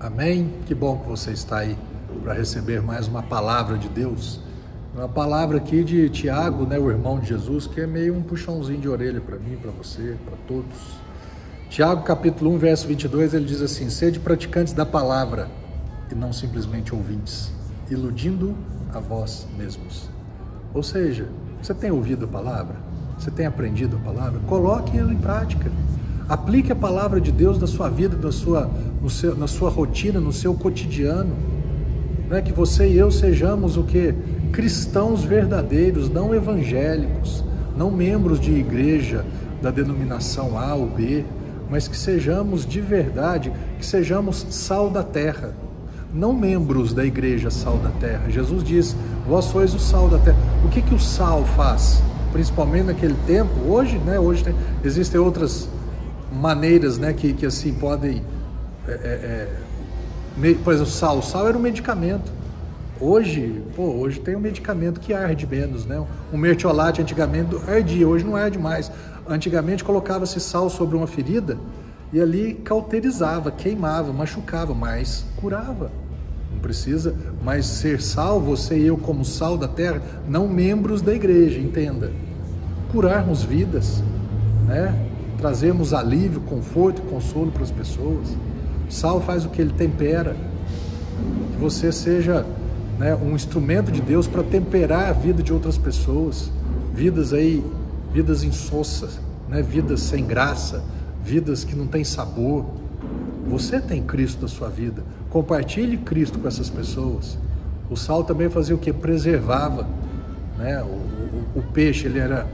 Amém? Que bom que você está aí para receber mais uma palavra de Deus. Uma palavra aqui de Tiago, né, o irmão de Jesus, que é meio um puxãozinho de orelha para mim, para você, para todos. Tiago, capítulo 1, verso 22, ele diz assim: Sede praticantes da palavra e não simplesmente ouvintes, iludindo a vós mesmos. Ou seja, você tem ouvido a palavra? Você tem aprendido a palavra? Coloque ela em prática. Aplique a palavra de Deus na sua vida, na sua, seu, na sua rotina, no seu cotidiano. Não é que você e eu sejamos o que? Cristãos verdadeiros, não evangélicos, não membros de igreja da denominação A ou B, mas que sejamos de verdade, que sejamos sal da terra, não membros da igreja sal da terra. Jesus diz: Vós sois o sal da terra. O que, que o sal faz? Principalmente naquele tempo, hoje, né? Hoje tem, existem outras maneiras né, que, que assim podem. É, é, é por exemplo, sal. O sal era um medicamento. Hoje, pô, hoje tem um medicamento que arde menos, né? Um mertiolate antigamente ardia, hoje não arde mais. Antigamente colocava-se sal sobre uma ferida e ali cauterizava, queimava, machucava, mas curava. Não precisa mais ser sal, você e eu como sal da terra, não membros da igreja, entenda. Curarmos vidas, né? Trazermos alívio, conforto e consolo para as pessoas. Sal faz o que ele tempera. Que você seja né, um instrumento de Deus para temperar a vida de outras pessoas, vidas aí, vidas insossas, né, vidas sem graça, vidas que não têm sabor. Você tem Cristo na sua vida. Compartilhe Cristo com essas pessoas. O sal também fazia o que? Preservava. Né? O, o, o peixe ele era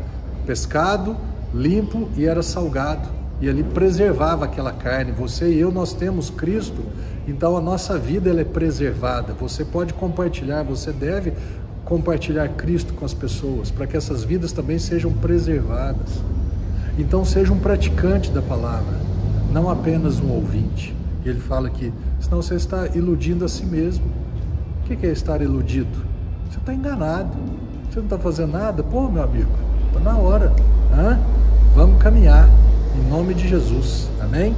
pescado, limpo e era salgado. E ali preservava aquela carne. Você e eu, nós temos Cristo, então a nossa vida ela é preservada. Você pode compartilhar, você deve compartilhar Cristo com as pessoas, para que essas vidas também sejam preservadas. Então seja um praticante da palavra, não apenas um ouvinte. E ele fala que, senão você está iludindo a si mesmo. O que é estar iludido? Você está enganado. Você não está fazendo nada? Pô, meu amigo, na hora. Vamos caminhar em nome de Jesus. Amém?